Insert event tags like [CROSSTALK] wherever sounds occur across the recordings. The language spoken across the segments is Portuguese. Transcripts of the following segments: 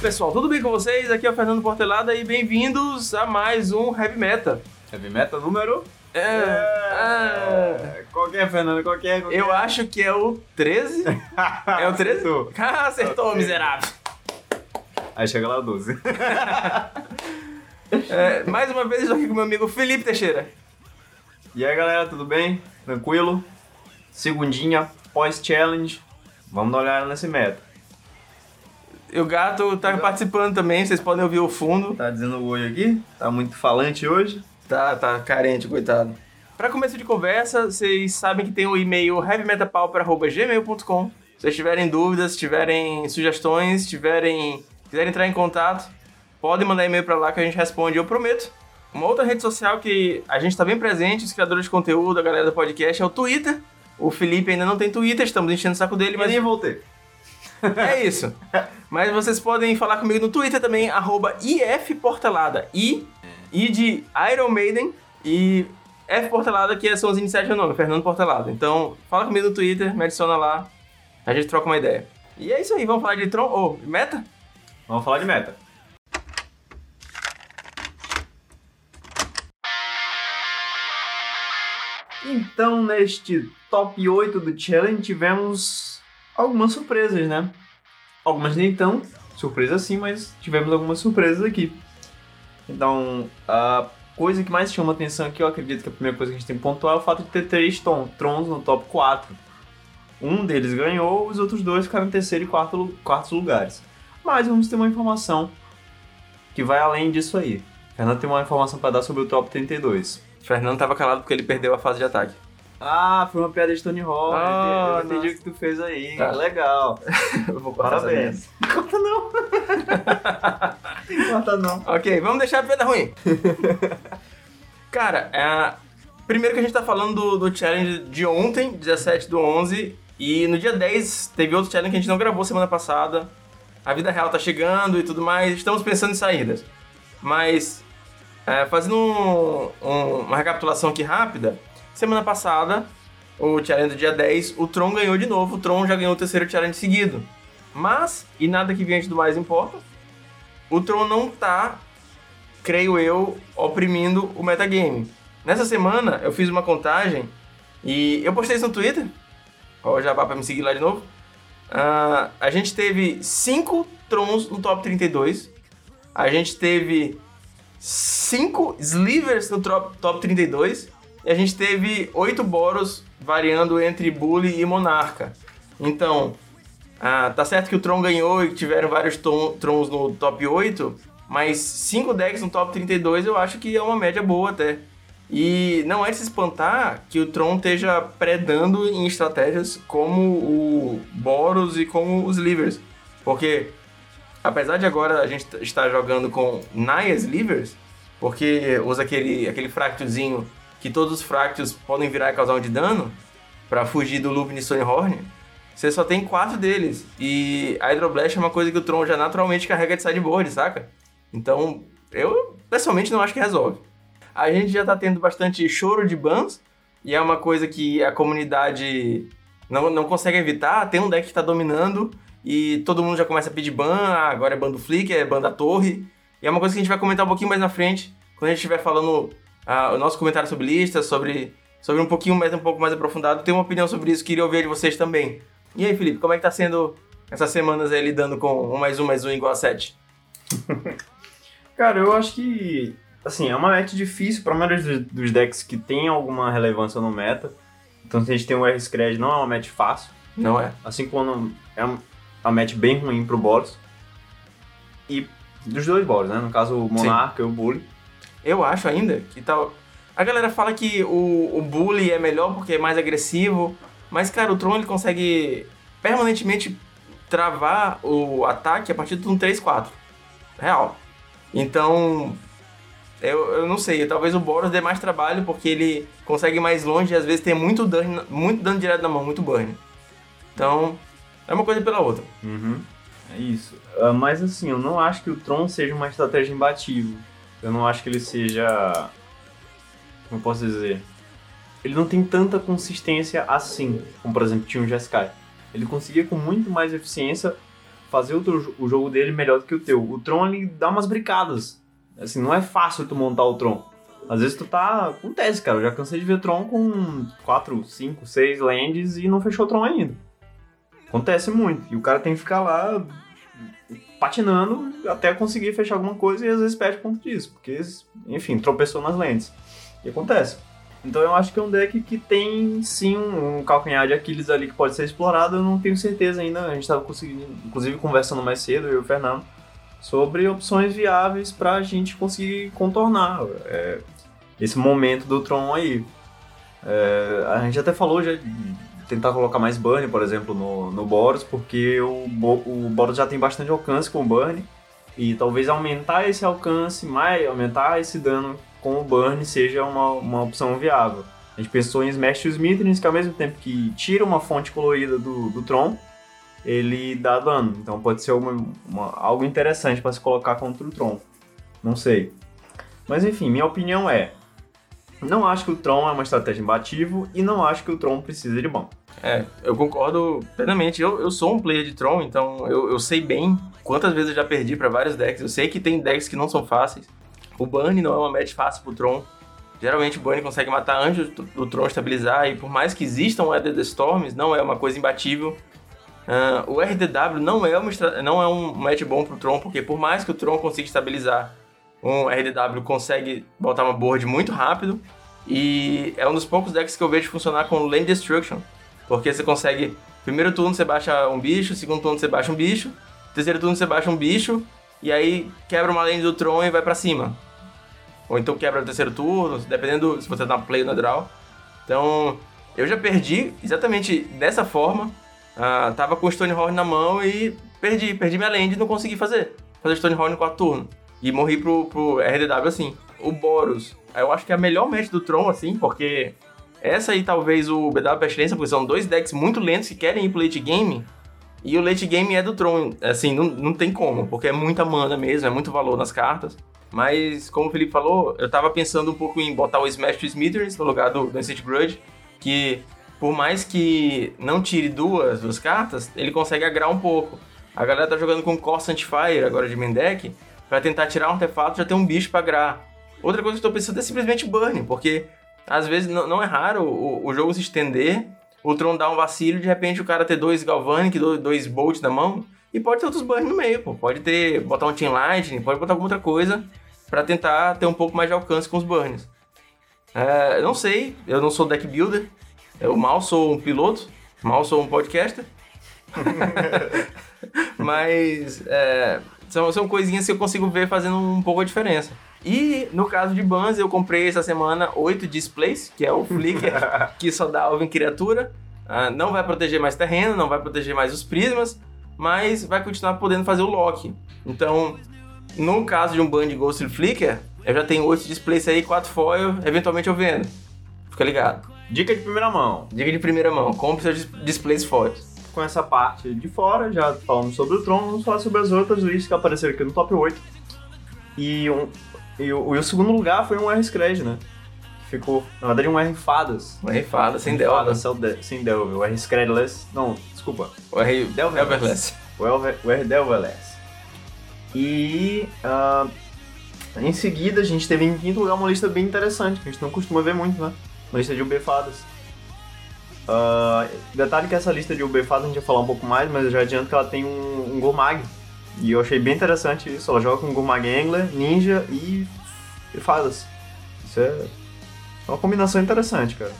pessoal, tudo bem com vocês? Aqui é o Fernando Portelada e bem-vindos a mais um Heavy Meta. Heavy Meta número? É, é, Qualquer, Fernando, qualquer. qualquer. eu acho que é o 13. É o 13? Acertou. [LAUGHS] Ah, acertou, miserável. Aí chega lá o 12. [LAUGHS] É, mais uma vez, estou aqui com meu amigo Felipe Teixeira. E aí, galera, tudo bem? Tranquilo? Segundinha, pós-challenge. Vamos dar uma olhada nesse meta. E o gato tá participando também, vocês podem ouvir o fundo. Tá dizendo oi aqui? Tá muito falante hoje? Tá, tá carente, coitado. Pra começo de conversa, vocês sabem que tem o e-mail heavymetapauper.gmail.com. Se vocês tiverem dúvidas, tiverem sugestões, tiverem quiserem entrar em contato, podem mandar e-mail pra lá que a gente responde, eu prometo. Uma outra rede social que a gente tá bem presente, os criadores de conteúdo, a galera do podcast, é o Twitter. O Felipe ainda não tem Twitter, estamos enchendo o saco dele, Mas mas nem voltei. [LAUGHS] é isso. Mas vocês podem falar comigo no Twitter também, arroba ifportelada. I, I de Iron Maiden e F Portelada, que são as iniciais do meu nome, Fernando Portelada. Então, fala comigo no Twitter, me adiciona lá, a gente troca uma ideia. E é isso aí, vamos falar de Tron, ou meta? Vamos falar de meta. Então, neste top 8 do challenge, tivemos algumas surpresas, né? Algumas nem tão surpresas assim, mas tivemos algumas surpresas aqui. Então, a coisa que mais chama atenção aqui, eu acredito que a primeira coisa que a gente tem que pontuar é o fato de ter três tron- trons no top 4. Um deles ganhou, os outros dois ficaram em terceiro e quarto, lugares. Mas vamos ter uma informação que vai além disso aí. Fernando tem uma informação para dar sobre o top 32. Fernando tava calado porque ele perdeu a fase de ataque. Ah, foi uma piada de Tony Hawk. Ah, eu entendi nossa. o que tu fez aí. Tá. Legal. Eu [LAUGHS] vou cortar essa merda. Parabéns. Corta não. [LAUGHS] Corta não. Ok, vamos deixar a piada ruim. [LAUGHS] Cara, é, primeiro que a gente tá falando do, do challenge de ontem, 17 do 11, e no dia 10 teve outro challenge que a gente não gravou semana passada. A vida real tá chegando e tudo mais, estamos pensando em saídas. Mas, é, fazendo um- um- uma recapitulação aqui rápida, semana passada, o challenge do dia 10, o Tron ganhou de novo, o Tron já ganhou o terceiro challenge seguido. Mas, e nada que viesse do mais importa, o Tron não tá, creio eu, oprimindo o metagame. Nessa semana eu fiz uma contagem e eu postei isso no Twitter. Ó, o Jabá pra me seguir lá de novo. Ah, a gente teve 5 Trons no top 32. A gente teve 5 Slivers no top 32. E a gente teve 8 Boros variando entre Bully e Monarca. Então, ah, tá certo que o Tron ganhou e tiveram vários Trons no top 8, mas 5 decks no top 32 eu acho que é uma média boa até. E não é de se espantar que o Tron esteja predando em estratégias como o Boros e como os Livers. Porque, apesar de agora a gente estar jogando com Naya Slivers, porque usa aquele, aquele fractiozinho que todos os fractios podem virar e causar um de dano, para fugir do Lupin e Stonehorn, você só tem quatro deles. E a Hydroblast é uma coisa que o Tron já naturalmente carrega de sideboard, saca? Então, eu pessoalmente não acho que resolve. A gente já tá tendo bastante choro de bans, e é uma coisa que a comunidade não, não consegue evitar. Tem um deck que tá dominando, e todo mundo já começa a pedir ban, ah, agora é ban do Flick, é ban da torre. E é uma coisa que a gente vai comentar um pouquinho mais na frente, quando a gente estiver falando ah, o nosso comentário sobre listas, sobre, sobre um pouquinho mais, um pouco mais aprofundado. Tenho uma opinião sobre isso, queria ouvir de vocês também. E aí, Felipe, como é que tá sendo essas semanas aí lidando com um mais um mais um igual a 7? [LAUGHS] Cara, eu acho que, assim, é uma match difícil para a maioria dos, decks que tem alguma relevância no meta. Então, se a gente tem o R-Scred, não é uma match fácil. Não é? Assim como é um- uma match bem ruim pro Boros. E dos dois Boros, né? No caso, o Monarca e o Bully. Eu acho ainda que tal. A galera fala que o, o Bully é melhor porque é mais agressivo, mas, cara, o Tron ele consegue permanentemente travar o ataque a partir do turno 3-4. Real. Então, eu, eu não sei, talvez o Boros dê mais trabalho porque ele consegue ir mais longe e às vezes tem muito dano, muito dano direto na mão, muito burn. Então, é uma coisa pela outra. Uhum. É isso. Ah, mas assim, eu não acho que o Tron seja uma estratégia imbatível. Eu não acho que ele seja. Como posso dizer? Ele não tem tanta consistência assim, como por exemplo tinha o Jeskai. Ele conseguia com muito mais eficiência fazer o, o jogo dele melhor do que o teu. O Tron, ele dá umas bricadas. Assim, não é fácil tu montar o Tron. Às vezes tu tá... Acontece, cara. Eu já cansei de ver Tron com 4, 5, 6 lands e não fechou o Tron ainda. Acontece muito. E o cara tem que ficar lá patinando até conseguir fechar alguma coisa e às vezes perde ponto disso. Porque, enfim, tropeçou nas lentes. E acontece. Então eu acho que é um deck que tem sim um calcanhar de Aquiles ali que pode ser explorado, eu não tenho certeza ainda. A gente estava conseguindo, inclusive conversando mais cedo, eu e o Fernando, sobre opções viáveis para a gente conseguir contornar é, esse momento do Tron aí. É, a gente até falou já tentar colocar mais Burn, por exemplo, no, no Boros, porque o, o Boros já tem bastante alcance com o Burn, e talvez aumentar esse alcance, mais, aumentar esse dano com o Burn seja uma, uma opção viável. A gente pensou em Smash Smithers, que ao mesmo tempo que tira uma fonte colorida do, do Tron, ele dá dano. Então pode ser uma, uma- algo interessante para se colocar contra o Tron. Não sei. Mas enfim, minha opinião é: não acho que o Tron é uma estratégia imbatível e não acho que o Tron precisa de ban. É, eu concordo plenamente. Eu, eu sou um player de Tron, então eu, eu sei bem quantas vezes eu já perdi pra vários decks. Eu sei que tem decks que não são fáceis. O Burn não é uma match fácil pro Tron. Geralmente o Burn consegue matar antes do, do Tron estabilizar, e por mais que existam Weather the Storms, não é uma coisa imbatível. Ah, o RDW não é, uma, não é um match bom pro Tron, porque por mais que o Tron consiga estabilizar, um RDW consegue botar uma board muito rápido. E é um dos poucos decks que eu vejo funcionar com Land Destruction. Porque você consegue. Primeiro turno você baixa um bicho, segundo turno você baixa um bicho, terceiro turno você baixa um bicho, e aí quebra uma lane do Tron e vai pra cima. Ou então quebra no terceiro turno, dependendo se você tá na play na draw. Então, eu já perdi exatamente dessa forma. Ah, tava com o Stonehorn na mão e perdi, perdi minha land e não consegui fazer. Fazer Stonehorn no quarto turno. E morri pro, pro RDW assim. O Boros, eu acho que é a melhor match do Tron, assim, porque essa aí talvez o BW Pestilência, porque são dois decks muito lentos que querem ir pro late game. E o late game é do Tron, assim, não, não tem como, porque é muita mana mesmo, é muito valor nas cartas. Mas, como o Felipe falou, eu tava pensando um pouco em botar o Smash to Smithers no lugar do, Ancient Grudge, que por mais que não tire duas, duas cartas, ele consegue agrar um pouco. A galera tá jogando com Corsair Fire agora de main deck, pra tentar tirar um artefato já tem um bicho pra agrar. Outra coisa que eu tô pensando é simplesmente burn, porque às vezes não, é raro o, o jogo se estender, o Tron dar um vacilo e de repente o cara ter dois Galvanic, dois, Bolt na mão, e pode ter outros burn no meio, pô. Pode ter, botar um Team Lightning, pode botar alguma outra coisa pra tentar ter um pouco mais de alcance com os burns. É, não sei, eu não sou deck builder, eu mal sou um piloto, mal sou um podcaster. [LAUGHS] Mas é, são, são coisinhas que eu consigo ver fazendo um pouco a diferença. E no caso de bans, eu comprei essa semana oito displays, que é o Flicker, [LAUGHS] que só dá alvo em criatura. Ah, não vai proteger mais terreno, não vai proteger mais os prismas, mas vai continuar podendo fazer o lock. Então, no caso de um ban de Ghost Flicker, eu já tenho oito displays aí, quatro foil, eventualmente eu vendo. Fica ligado. Dica de primeira mão. Dica de primeira mão, compre seus dis- displays foils. Com essa parte de fora, já falamos sobre o Tron, vamos falar sobre as outras lists que apareceram aqui no top 8. E, um, e, o, e o segundo lugar foi um R Scred, né? Ficou, na verdade, um R Fadas. Rifada, sem Fadas, sem, de- sem Delve. O R Scredless. Não, desculpa. O R Delverless. O, Elver, o R Delverless. E ah, em seguida a gente teve em quinto lugar uma lista bem interessante, que a gente não costuma ver muito, né? Uma lista de UB Fadas. Ah, detalhe que essa lista de UB Fadas a gente vai falar um pouco mais, mas eu já adianto que ela tem um, um Gurmag. E eu achei bem interessante isso. Ela joga com Gurmag Angler, Ninja e, e Fadas. Isso é uma combinação interessante, cara.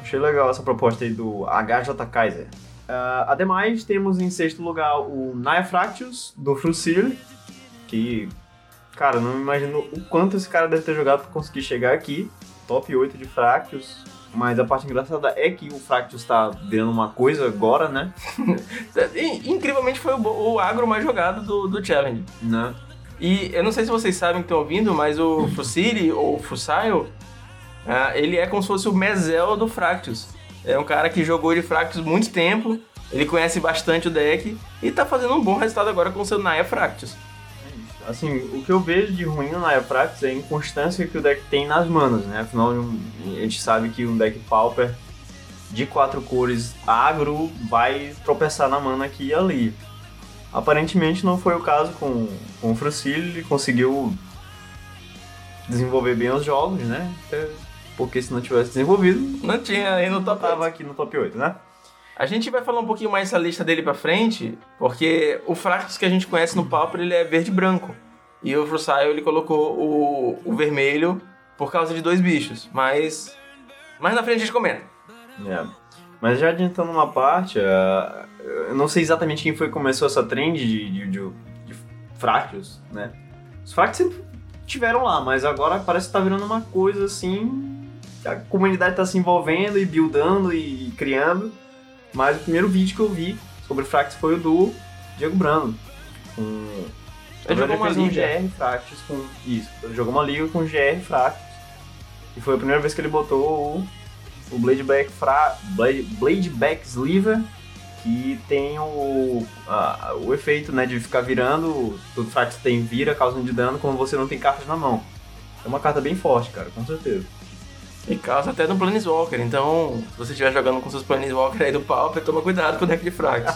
Achei legal essa proposta aí do HJ Kaiser. Ah, ademais, temos em sexto lugar o Naya Fractus, do Frucil, que, cara, não imagino o quanto esse cara deve ter jogado pra conseguir chegar aqui, top 8 de Fractus, mas a parte engraçada é que o Fractus tá virando uma coisa agora, né? [LAUGHS] Incrivelmente foi o, o agro mais jogado do, do Challenge. né? E eu não sei se vocês sabem que estão ouvindo, mas o Fusilli, ou Fusail, ah, ele é como se fosse o Mezel do Fractus. É um cara que jogou de Fractus muito tempo, ele conhece bastante o deck e tá fazendo um bom resultado agora com o seu Naya Fractus. Assim, o que eu vejo de ruim no Naya Fractus é a inconstância que o deck tem nas manas, né? Afinal, a gente sabe que um deck Pauper de quatro cores agro vai tropeçar na mana aqui e ali. Aparentemente não foi o caso com, com o Frucilio, ele conseguiu desenvolver bem os jogos, né? Porque se não tivesse desenvolvido, Não tinha aí no top tava 8. aqui no top 8, né? A gente vai falar um pouquinho mais essa lista dele pra frente, porque o Fractus que a gente conhece no Pauper, ele é verde e branco. E o Frusail, ele colocou o, o vermelho por causa de dois bichos. Mas mais na frente a gente comenta. É. Mas já adiantando uma parte, ah, eu não sei exatamente quem foi que começou essa trend de, de, de, de Fractus, né? Os Fractus sempre tiveram lá, mas agora parece que tá virando uma coisa assim. A comunidade tá se envolvendo e buildando e criando. Mas o primeiro vídeo que eu vi sobre Fractus foi o do Diego Brando. Com... Ele jogou uma um liga. GR Fractus com. Isso, ele jogou uma liga com GR Fractus. E foi a primeira vez que ele botou o o Blade Back, fra... Blade, Blade Back Sliver, que tem o, a- o efeito né, de ficar virando, todo fraco que tem vira, causando de dano quando você não tem cartas na mão. É uma carta bem forte, cara, com certeza. E causa até no Planeswalker. Então, se você estiver jogando com seus Planeswalker aí do Pauper, toma cuidado com o deck de Fractus.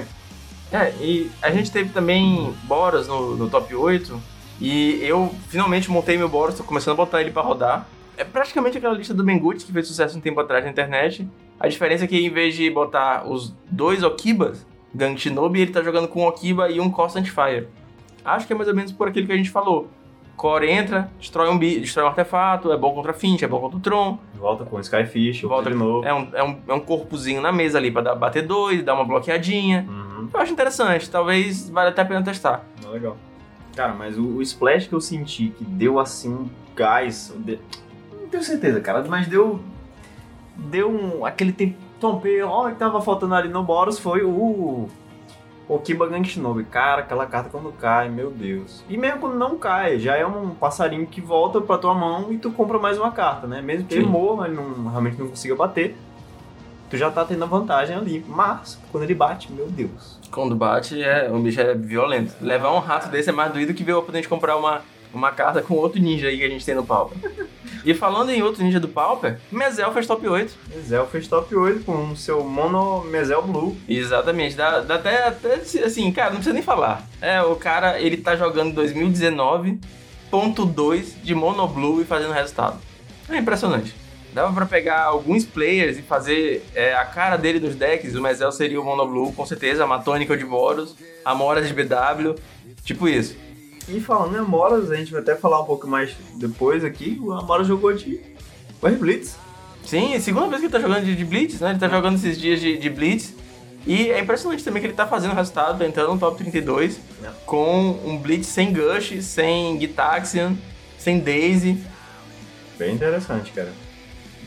[LAUGHS] é, e a gente teve também Boros no, no top 8. E eu finalmente montei meu Boros, tô começando a botar ele pra rodar. É praticamente aquela lista do Benguts que fez sucesso um tempo atrás na internet. A diferença é que em vez de botar os dois Okibas, Gang Shinobi, ele tá jogando com um Okiba e um Constant Fire. Acho que é mais ou menos por aquilo que a gente falou. Core entra, destrói um, destrói um artefato, é bom contra Finch, é bom contra o Tron. Volta com o Skyfish, volta de novo. É um, é, um, é um corpozinho na mesa ali pra dar, bater dois, dar uma bloqueadinha. Uhum, Eu acho interessante, talvez valha até a pena testar. legal. Cara, mas o, o splash que eu senti que deu assim um gás. de- Não tenho certeza, cara, mas deu. Deu um. aquele tempo. Tompeiro, ó, que tava faltando ali no Boros foi o. O Kiba Gang Shinobi. Cara, aquela carta quando cai, meu Deus. E mesmo quando não cai, já é um passarinho que volta pra tua mão e tu compra mais uma carta, né? Mesmo que ele Sim. morra, ele não, realmente não consiga bater. Tu já tá tendo a vantagem ali. Mas, quando ele bate, meu Deus. Quando bate, é, o bicho é violento. Levar um rato desse é mais doído que ver o oponente comprar uma, uma carta com outro ninja aí que a gente tem no Pauper. E falando em outro ninja do Pauper, Mezel fez top 8. Mezel fez top 8 com o seu Mono Mezel Blue. Exatamente, dá, dá até, até assim, cara, não precisa nem falar. É, o cara, ele tá jogando 2019.2 de Mono Blue e fazendo resultado. É impressionante. Dava pra pegar alguns players e fazer é, a cara dele nos decks. O Mezel seria o Mono Blue, com certeza. A Matônica de Boros, a Moras de BW, tipo isso. E falando em Amoras, a gente vai até falar um pouco mais depois aqui. O Amora jogou de War Blitz. Sim, segunda vez que ele tá jogando de, de Blitz, né? Ele tá jogando esses dias de, de Blitz. E é impressionante também que ele tá fazendo resultado, entrando no top 32, É. com um Blitz sem Gush, sem Gitaxian, sem Daisy. Bem interessante, cara.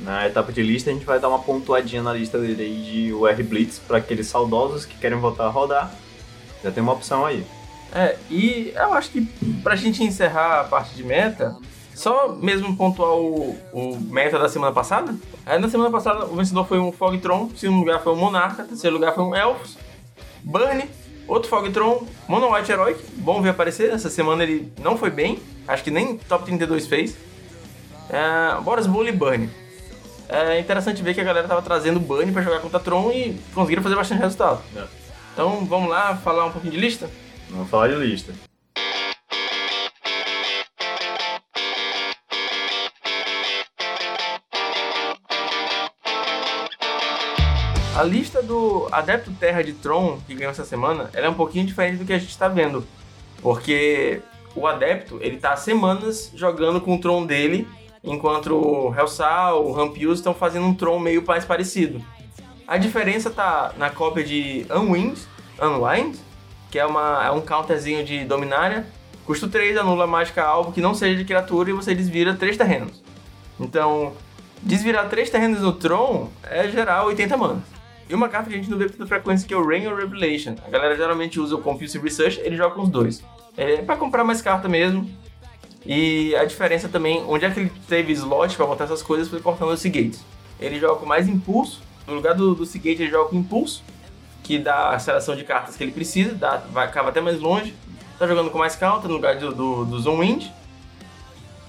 Na etapa de lista, a gente vai dar uma pontuadinha na lista dele aí de UR Blitz para aqueles saudosos que querem voltar a rodar. Já tem uma opção aí. É, e eu acho que pra gente encerrar a parte de meta, só mesmo pontuar o, o meta da semana passada. Aí na semana passada o vencedor foi um Fogtron, segundo lugar foi um Monarca, terceiro lugar foi um Elfos, Burn, outro Fogtron, Mono White Heroic, bom ver aparecer, essa semana ele não foi bem, acho que nem top 32 fez. É, Boros Bull e Burn. É interessante ver que a galera tava trazendo Burn pra jogar contra Tron e conseguiram fazer bastante resultado. É. Então vamos lá falar um pouquinho de lista? Vamos falar de lista. A lista do Adepto Terra de Tron, que ganhou essa semana, ela é um pouquinho diferente do que a gente está vendo. Porque o Adepto, ele tá há semanas jogando com o Tron dele, enquanto o Hellsal, o Rampius estão fazendo um Tron meio mais parecido. A diferença tá na cópia de Unwind, Unwind, que é, uma, é um counterzinho de Dominária. Custo 3, anula mágica alvo que não seja de criatura e você desvira 3 terrenos. Então, desvirar 3 terrenos no Tron é gerar 80 manas. E uma carta que a gente não vê tanta frequência que é o Rain or Revelation. A galera geralmente usa o Confuse Research, ele joga com os dois. É pra comprar mais carta mesmo. E a diferença também, onde é que ele teve slot pra botar essas coisas, foi cortando o Seagate. Ele joga com mais impulso. No lugar do, do Seagate, ele joga com impulso, que dá a seleção de cartas que ele precisa, dá, vai, acaba até mais longe. Tá jogando com mais counter no lugar do, do, do Zone Wind.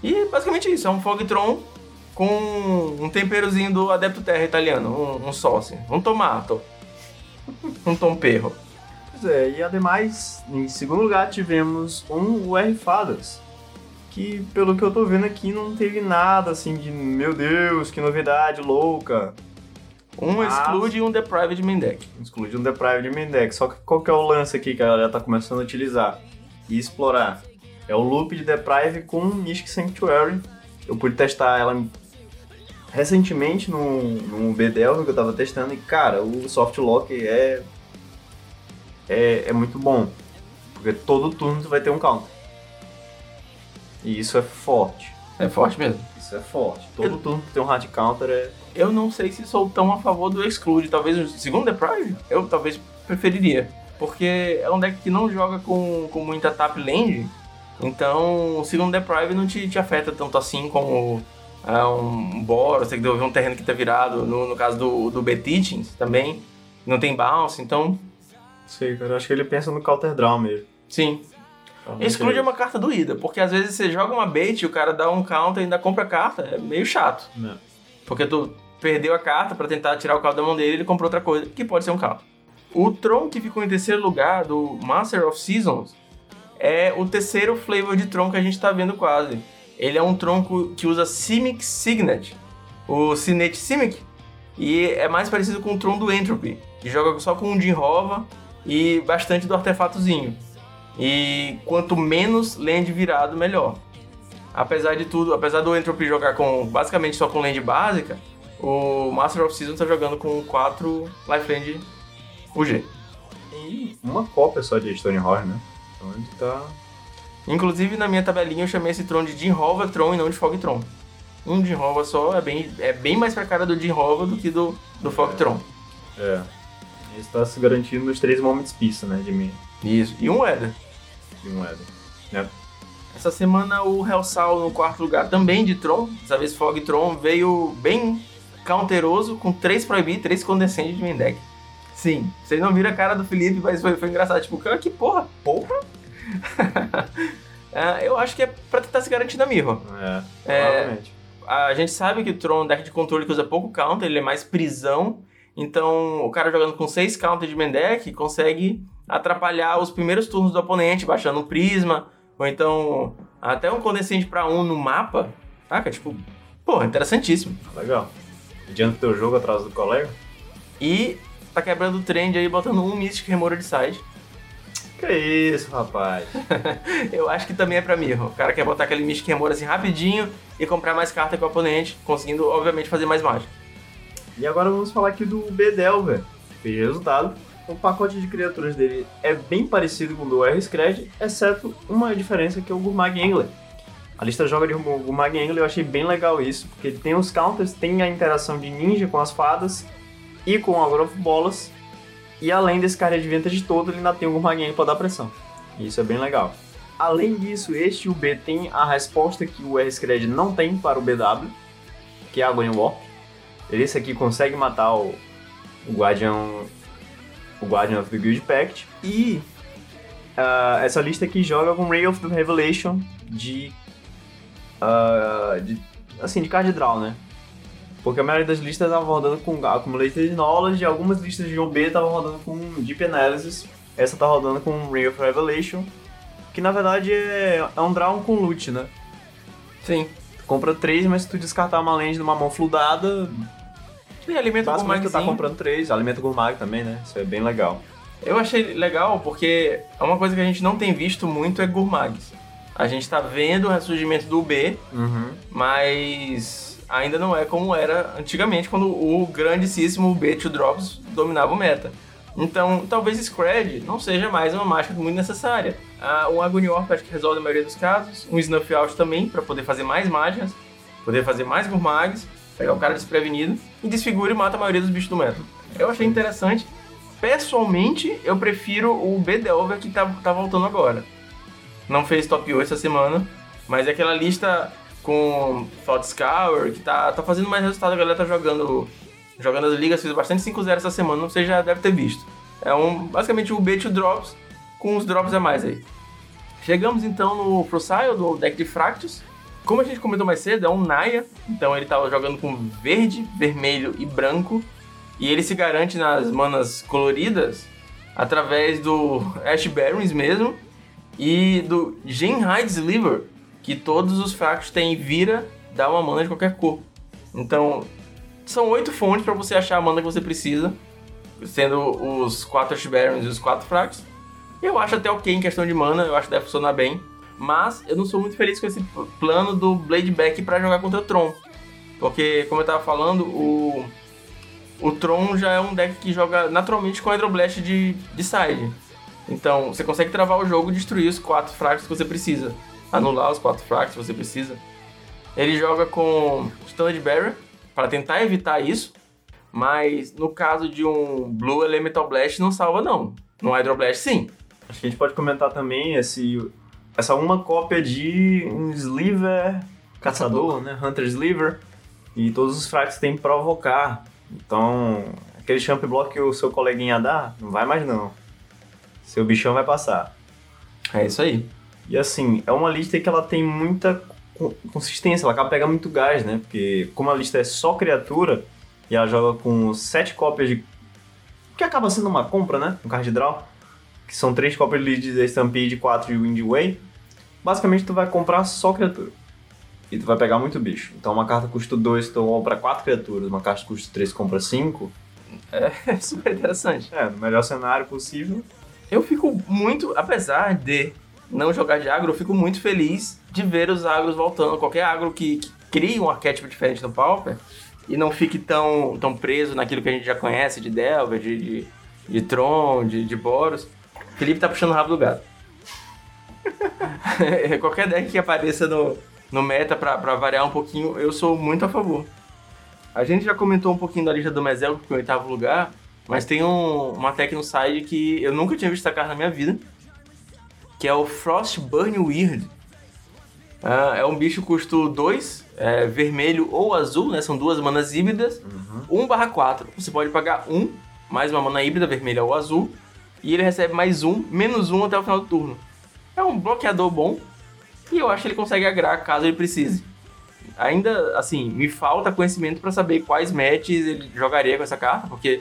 E basicamente isso, é um Fogtron com um temperozinho do Adepto Terra italiano, um, um um tomato, [LAUGHS] um tom perro. Pois é, e ademais, em segundo lugar, tivemos um UR Fadas, que pelo que eu tô vendo aqui não teve nada assim de meu Deus, que novidade louca. Um Mas- exclude e um deprived main deck. Exclude um Deprived Main Deck. Só que qual que é o lance aqui que a galera tá começando a utilizar e explorar? É o loop de Deprive com Mystic Sanctuary. Eu pude testar ela recentemente no, no BDL que eu tava testando e, cara, o soft lock é, é, é muito bom. Porque todo turno tu vai ter um counter. E isso é forte. É forte mesmo. Isso é forte. Todo turno tu tem um hard counter é. Eu não sei se sou tão a favor do exclude. Talvez o segundo deprive, eu talvez preferiria. Porque é um deck que não joga com, com muita tap land. Então o segundo deprive não te, te afeta tanto assim como ah, um Boros, tem que devolver um terreno que tá virado. No, no caso do, do Betitins também. Não tem bounce, então Sei, cara. Eu acho que ele pensa no counter draw mesmo. sim. Exclude é uma carta doída, porque às vezes você joga uma bait e o cara dá um counter e ainda compra a carta. É meio chato. Não. Porque tu perdeu a carta pra tentar tirar o carro da mão dele e ele comprou outra coisa, que pode ser um carro. O Tron que ficou em terceiro lugar do Master of Seasons é o terceiro flavor de Tron que a gente tá vendo quase. Ele é um tronco que usa Simic Signet, o Sinet Simic, e é mais parecido com o Tron do Entropy, que joga só com um Jinrova e bastante do artefatozinho. E quanto menos land virado, melhor. Apesar de tudo, apesar do Entropy jogar com basicamente só com land básica, o Master of Seasons tá jogando com 4 lifeland UG. E uma cópia só de Stonehorn, né? Então ele tá. Inclusive na minha tabelinha eu chamei esse Tron de Jinrova Tron e não de Fog Tron. Um Jinrova só é bem, é bem mais pra cara do Jinrova do que do, do Fog Tron. É. Ele está se garantindo nos três Moments Peace, né? De mim. Isso. E um Eder. De Eden. Né? Essa semana o Hellsal no quarto lugar também de Tron. Dessa vez Fog Tron veio bem counteroso com 3 Proibir e 3 Condescend de main deck. Sim, vocês não viram a cara do Felipe, mas foi, foi engraçado. Tipo, cara, que porra, porra? [LAUGHS] É, eu acho que é pra tentar se garantir na Mirror. É, É. provavelmente. A gente sabe que o Tron é um deck de controle que usa pouco counter, ele é mais prisão. Então, o cara jogando com 6 counter de main deck consegue atrapalhar os primeiros turnos do oponente, baixando um prisma, ou então até um condescende pra um no mapa. Saca? Tipo, pô, interessantíssimo. Legal. Adianta o teu jogo atrás do colega? E tá quebrando o trend aí, botando um Mystic Remora de side. Que isso, rapaz. [LAUGHS] Eu acho que também é pra Mirror. O cara quer botar aquele Mystic Remora assim rapidinho e comprar mais carta que o oponente, conseguindo, obviamente, fazer mais mágica. E agora vamos falar aqui do Bedel, velho. Fez resultado. O pacote de criaturas dele é bem parecido com o do R-Scred, exceto uma diferença que é o Gurmag Angler. A lista joga de Gurmag Angler, eu achei bem legal isso, porque ele tem os counters, tem a interação de ninja com as fadas e com a Agora Bolas. E além desse cara de todo, ele ainda tem o Gurmag Angler para dar pressão. Isso é bem legal. Além disso, este UB tem a resposta que o R-Scred não tem para o BW, que é a Agony War. Esse aqui consegue matar o, o Guardian o Guardian of the Guild Pact e ah, essa lista aqui joga com Ray of the Revelation de, ah, de assim de card draw, né? Porque a maioria das listas estavam rodando com Accumulated Knowledge algumas listas de OB estavam rodando com Deep Analysis. Essa tá rodando com Ray of Revelation, que na verdade é, é um draw com loot, né? Sim. Tu compra três, mas se tu descartar uma land numa mão fludada, E com basicamente tu tá comprando três. Alimenta Gourmag também, né? Isso é bem legal. Eu achei legal porque é uma coisa que a gente não tem visto muito é Gourmags. A gente tá vendo o ressurgimento do B, Uhum. mas ainda não é como era antigamente, quando o grandíssimo B2 Drops dominava o meta. Então, talvez Scred não seja mais uma mágica muito necessária. Ah, um Agony Orb acho que resolve a maioria dos casos. Um Snuff Out também, para poder fazer mais mágias, poder fazer mais Gourmags, pegar o cara desprevenido e desfigura e mata a maioria dos bichos do meta. Eu achei interessante. Pessoalmente, eu prefiro o B Delver que tá, tá voltando agora. Não fez top 8 essa semana, mas é aquela lista com Thought Scour que tá, tá fazendo mais resultado. A galera tá jogando, jogando as ligas, fez bastante 5-0 essa semana, você já deve ter visto. É um, basicamente o B2 Drops com os drops a mais aí. Chegamos então no Procile do deck de Fractus. Como a gente comentou mais cedo, é um Naya, então ele tava jogando com verde, vermelho e branco. E ele se garante nas manas coloridas através do Ash Barons mesmo e do Genhide Sliver, que todos os fracos têm vira, dá uma mana de qualquer cor. Então, são oito fontes para você achar a mana que você precisa, sendo os quatro Ash Barons e os quatro fracos. Eu acho até ok em questão de mana, eu acho que deve funcionar bem. Mas eu não sou muito feliz com esse plano do Blade Back para jogar contra o Tron. Porque, como eu tava falando, o, o Tron já é um deck que joga naturalmente com Hydroblast de, de side. Então, você consegue travar o jogo e destruir os quatro fracos que você precisa. Anular os quatro fracos que você precisa. Ele joga com Standard Barrier para tentar evitar isso. Mas no caso de um Blue Elemental Blast não salva não. No Hydroblast sim. Acho que a gente pode comentar também esse, essa uma cópia de um Sliver caçador, né? Hunter Sliver. E todos os fracos têm que provocar. Então, aquele champ block que o seu coleguinha dá, não vai mais não. Seu bichão vai passar. É isso aí. E assim, é uma lista que ela tem muita consistência, ela acaba pegando muito gás, né? Porque como a lista é só criatura e ela joga com sete cópias de. que acaba sendo uma compra, né? Um card draw. Que são três cópias de Lead Stampede e quatro de Wind Way. Basicamente tu vai comprar só criatura. E tu vai pegar muito bicho. Então uma carta custa 2, tu compra quatro criaturas, uma carta custa 3, compra 5. É [LAUGHS] super interessante. É, no melhor cenário possível. Eu fico muito, apesar de não jogar de agro, eu fico muito feliz de ver os agros voltando. Qualquer agro que, que crie um arquétipo diferente no Pauper e não fique tão, tão preso naquilo que a gente já conhece de Delver, de, de, de Tron, de, de Boros. Felipe tá puxando o rabo do gato. [LAUGHS] Qualquer deck que apareça no, no meta pra, pra variar um pouquinho, eu sou muito a favor. A gente já comentou um pouquinho da lista do Mezel, que foi em oitavo lugar, mas tem um, uma tech no side que eu nunca tinha visto essa carta na minha vida, que é o Frostburn Weird. Uh, é um bicho custo 2, é, vermelho ou azul, né? São duas manas híbridas. Uhum. 1 barra 4. Você pode pagar 1, mais uma mana híbrida, vermelha ou azul. E ele recebe mais 1, menos 1 até o final do turno. É um bloqueador bom. E eu acho que ele consegue agrar caso ele precise. Ainda, assim, me falta conhecimento para saber quais matches ele jogaria com essa carta, porque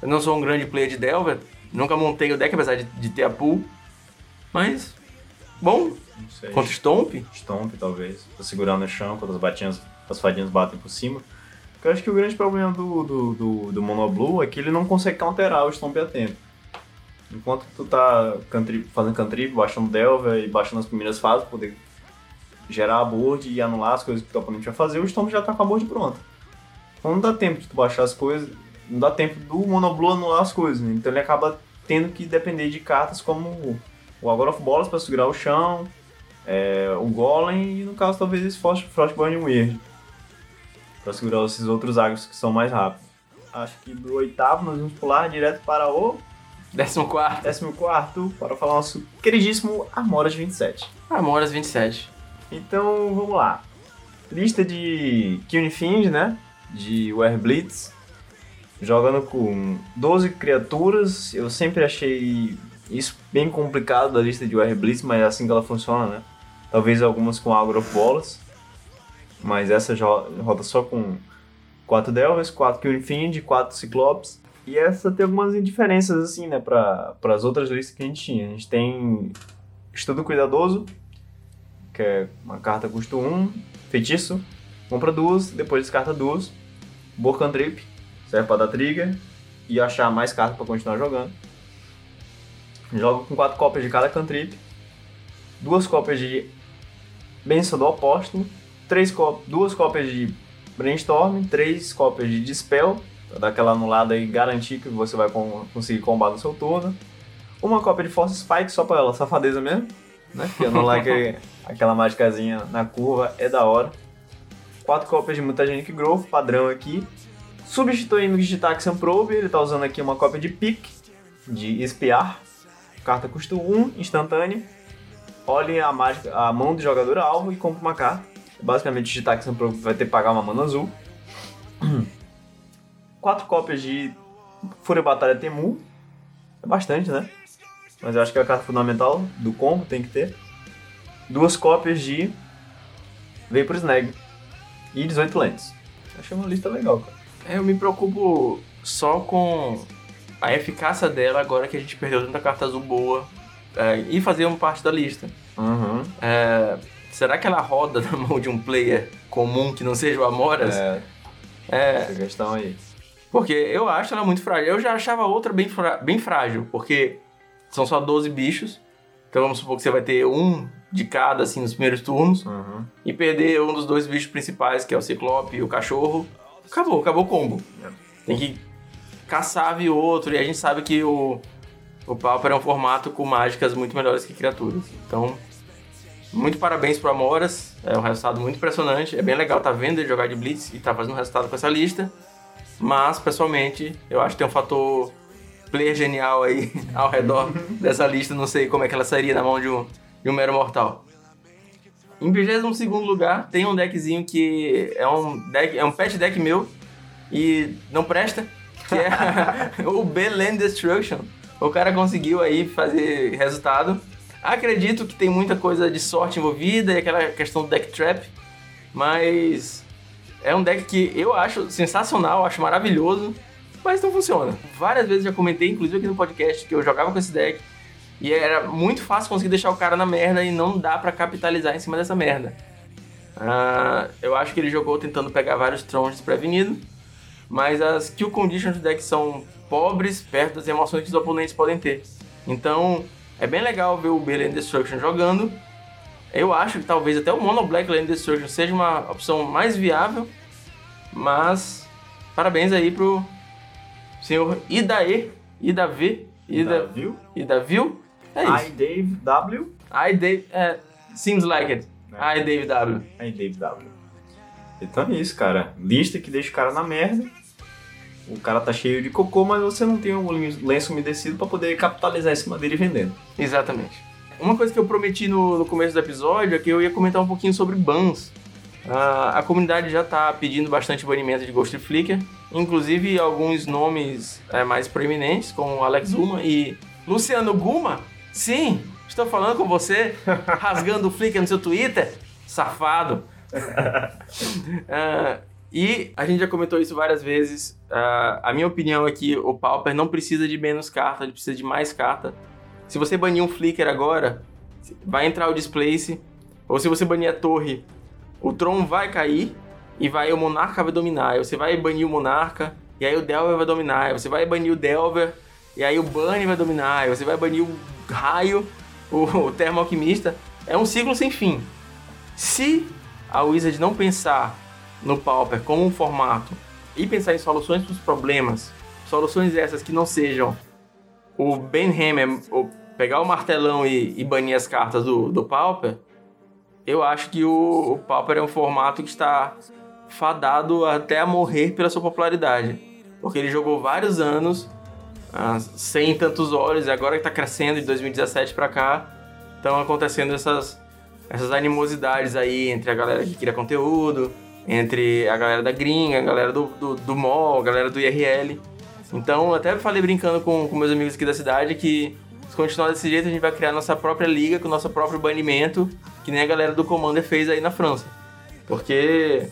eu não sou um grande player de Delver. Nunca montei o deck, apesar de, de ter a pool. Mas, bom. Contra Stomp? Stomp, talvez. Pra segurar no chão, quando as, batinhas, as fadinhas batem por cima. Porque eu acho que o grande problema do, do, do, do Monoblue é que ele não consegue counterar o Stomp a tempo. Enquanto tu tá country, fazendo cantrip, baixando Delver e baixando as primeiras fases, pra poder gerar a board e anular as coisas que o oponente vai fazer, o Stomp já tá com a board pronta. Então não dá tempo de tu baixar as coisas, não dá tempo do Monoblue anular as coisas, né? Então ele acaba tendo que depender de cartas como o Agora of Bolas para segurar o chão, é, o Golem e no caso talvez esse Frost, Frostburn Weird para segurar esses outros agros que são mais rápidos. Acho que do oitavo nós vamos pular direto para o décimo quarto, décimo quarto para falar nosso queridíssimo Armoras 27. Armoras 27. Então vamos lá. Lista de Cunifins, né? De Werblitz. Jogando com 12 criaturas. Eu sempre achei isso bem complicado da lista de Werblitz, mas é assim que ela funciona, né? Talvez algumas com Agro Bolas. Mas essa roda só com 4 Delvers, 4 Cunifins, 4 Ciclopes. E essa tem algumas diferenças, assim, né, para as outras listas que a gente tinha. A gente tem Estudo Cuidadoso, que é uma carta custo 1, feitiço, compra duas, depois descarta duas. Borkan Trip, serve para dar trigger e achar mais cartas para continuar jogando. Joga com quatro cópias de cada cantrip, duas cópias de Benção do Apóstolo, três duas cópias de Brainstorm, três cópias de Dispel, dar aquela anulada e garantir que você vai conseguir combar no seu turno. Uma cópia de Force Spike só para ela, safadeza mesmo, né? Que anular aquele, aquela mágicazinha na curva é da hora. Quatro cópias de Mutagenic Growth, padrão aqui. Substituindo de Taxian Probe, ele está usando aqui uma cópia de Pick, de Espiar. Carta custa 1, instantânea. Olhe a, mágica, a mão do jogador alvo e compre uma carta. Basicamente, de Taxian Probe vai ter que pagar uma mana azul. Quatro cópias de Fúria Batalha Temu. É bastante, né? Mas eu acho que é a carta fundamental do combo, tem que ter. Duas cópias de Vapor Snag. E 18 lentes. Achei uma lista legal, cara. É, eu me preocupo só com a eficácia dela agora que a gente perdeu tanta carta azul boa é, e fazer uma parte da lista. Uhum. É, será que ela roda na mão de um player comum que não seja o Amoras? É, É, essa questão aí. Porque eu acho ela muito frágil. Eu já achava a outra bem, bem frágil, porque são só 12 bichos. Então vamos supor que você vai ter um de cada, assim, nos primeiros turnos. Uhum. E perder um dos dois bichos principais, que é o Ciclope e o cachorro. Acabou, acabou o combo. Tem que caçar a outro. E a gente sabe que o, o Pauper é um formato com mágicas muito melhores que criaturas. Então, muito parabéns pro Amoras. É um resultado muito impressionante. É bem legal tá vendo ele jogar de Blitz e tá fazendo resultado com essa lista. Mas, pessoalmente, eu acho que tem um fator player genial aí [LAUGHS] ao redor dessa lista. Não sei como é que ela sairia na mão de um, de um mero mortal. Em 22 lugar, tem um deckzinho que é um deck, é um pet deck meu e não presta, que é [LAUGHS] o B-Land Destruction. O cara conseguiu aí fazer resultado. Acredito que tem muita coisa de sorte envolvida e aquela questão do deck trap, mas é um deck que eu acho sensacional, acho maravilhoso, mas não funciona. Várias vezes já comentei, inclusive aqui no podcast, que eu jogava com esse deck e era muito fácil conseguir deixar o cara na merda e não dá pra capitalizar em cima dessa merda. Ah, eu acho que ele jogou tentando pegar vários trons desprevenido, mas as kill conditions do deck são pobres perto das emoções que os oponentes podem ter. Então é bem legal ver o B-Land Destruction jogando. Eu acho que talvez até o Mono Black Land Destruction seja uma opção mais viável, mas parabéns aí pro senhor Idae, Idav, Ida? Idavil. É I, isso. Dave W. I, Dave, é, seems like it. É. I, Dave W. I, Dave W. Então é isso, cara. Lista que deixa o cara na merda. O cara tá cheio de cocô, mas você não tem um lenço umedecido pra poder capitalizar em cima dele vendendo. Exatamente. Uma coisa que eu prometi no, no começo do episódio é que eu ia comentar um pouquinho sobre bans. Ah, a comunidade já tá pedindo bastante banimento de Ghost Flicker, inclusive alguns nomes é, mais proeminentes, como Alex Guma e Luciano Guma. Sim, estou falando com você, [LAUGHS] rasgando o Flicker no seu Twitter, safado. [LAUGHS] Ah, e a gente já comentou isso várias vezes. Ah, a minha opinião é que o Pauper não precisa de menos carta, ele precisa de mais carta. Se você banir um Flicker agora, vai entrar o Displace. Ou se você banir a torre, o Tron vai cair e vai o Monarca vai dominar. Você vai banir o Monarca, e aí o Delver vai dominar. Você vai banir o Delver, e aí o Bunny vai dominar. Você vai banir o Raio, o, o Termo Alquimista. É um ciclo sem fim. Se a Wizard não pensar no Pauper como um formato e pensar em soluções para os problemas, soluções essas que não sejam o Ben Hammer pegar o martelão e, e banir as cartas do, do Pauper, eu acho que o, o Pauper é um formato que está fadado até a morrer pela sua popularidade. Porque ele jogou vários anos ah, sem tantos olhos e agora que está crescendo de 2017 para cá, estão acontecendo essas, essas animosidades aí entre a galera que cria conteúdo, entre a galera da gringa, a galera do, do, do mall, a galera do IRL. Então, até falei brincando com, com meus amigos aqui da cidade que se continuar desse jeito, a gente vai criar nossa própria liga com nosso próprio banimento, que nem a galera do Commander fez aí na França. Porque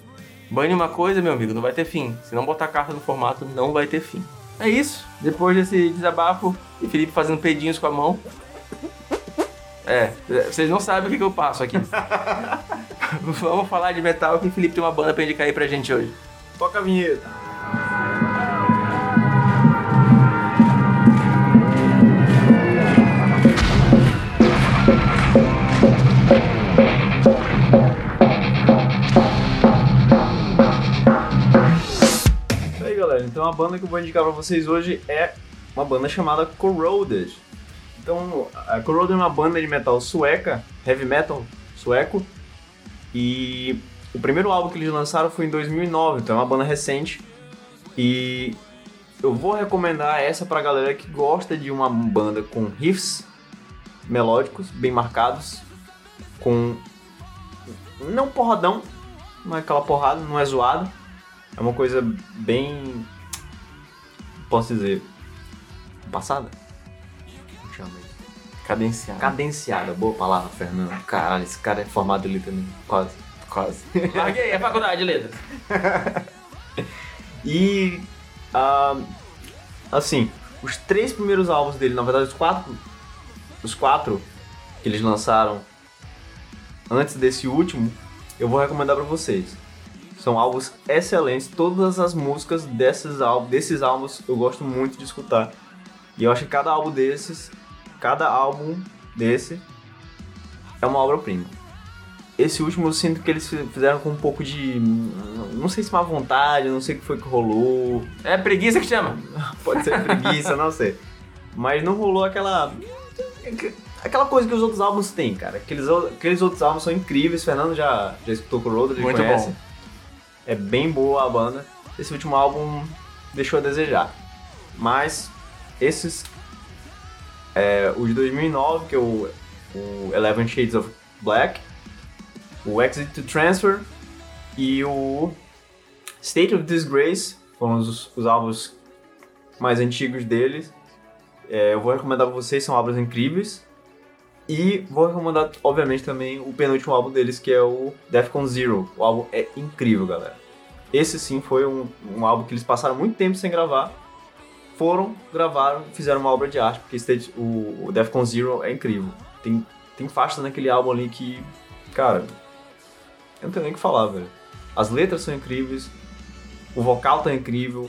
bane uma coisa, meu amigo, não vai ter fim. Se não botar carta no formato, não vai ter fim. É isso. Depois desse desabafo e Felipe fazendo pedinhos com a mão. É, vocês não sabem o que, que eu passo aqui. [LAUGHS] Vamos falar de metal que o Felipe tem uma banda pra indicar aí pra gente hoje. Toca a vinheta. Então a banda que eu vou indicar pra vocês hoje é uma banda chamada Corroded. Então, a Corroded é uma banda de metal sueca, heavy metal sueco, e o primeiro álbum que eles lançaram foi em 2009, então é uma banda recente. E eu vou recomendar essa pra galera que gosta de uma banda com riffs melódicos, bem marcados, com não porradão, não é aquela porrada, não é zoado. É uma coisa bem posso dizer passada? Como chama isso? Cadenciado. Cadenciada, boa palavra, Fernando. Caralho, esse cara é formado ali também, quase. Quase. Larguei a faculdade de letras. [LAUGHS] E ah, assim, os três primeiros álbuns dele, na verdade os quatro, os quatro que eles lançaram antes desse último, eu vou recomendar para vocês. São álbuns excelentes, todas as músicas desses álbuns, desses álbuns eu gosto muito de escutar. E eu acho que cada álbum desses, cada álbum desse é uma obra-prima. Esse último eu sinto que eles fizeram com um pouco de. Não sei se má vontade, não sei o que foi que rolou. É preguiça que chama? [LAUGHS] Pode ser preguiça, não sei. Mas não rolou aquela. Aquela coisa que os outros álbuns têm, cara. Aqueles, aqueles outros álbuns são incríveis. Fernando já, já escutou com o Road, ele Muito conhece. bom. É bem boa a banda. Esse último álbum deixou a desejar. Mas esses. É, de 2009, que é o, o Eleven Shades of Black, o Exit to Transfer e o State of Disgrace foram os, os álbuns mais antigos deles. É, eu vou recomendar pra vocês, são álbuns incríveis. E vou recomendar, obviamente, também o penúltimo álbum deles, que é o Defcon Zero. O álbum é incrível, galera. Esse sim foi um, um álbum que eles passaram muito tempo sem gravar. Foram, gravaram, fizeram uma obra de arte, porque o, o Defcon Zero é incrível. Tem, tem faixas naquele álbum ali que, cara, eu não tenho nem o que falar, velho. As letras são incríveis, o vocal tá incrível,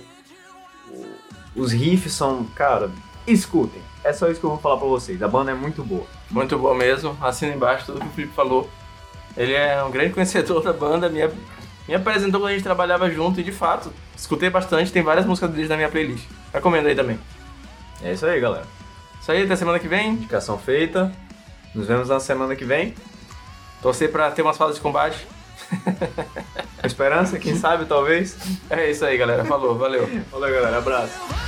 os riffs são, cara, escutem. É só isso que eu vou falar pra vocês. A banda é muito boa. Muito bom mesmo. Assina embaixo tudo que o Felipe falou. Ele é um grande conhecedor da banda, me, me apresentou quando a gente trabalhava junto e de fato, escutei bastante, tem várias músicas deles na minha playlist. Recomendo aí também. É isso aí, galera. Isso aí, até semana que vem. Indicação feita. Nos vemos na semana que vem. Torcer pra ter umas fases de combate. Com esperança, quem sabe, talvez. É isso aí, galera. Falou, valeu. Valeu, galera. Abraço.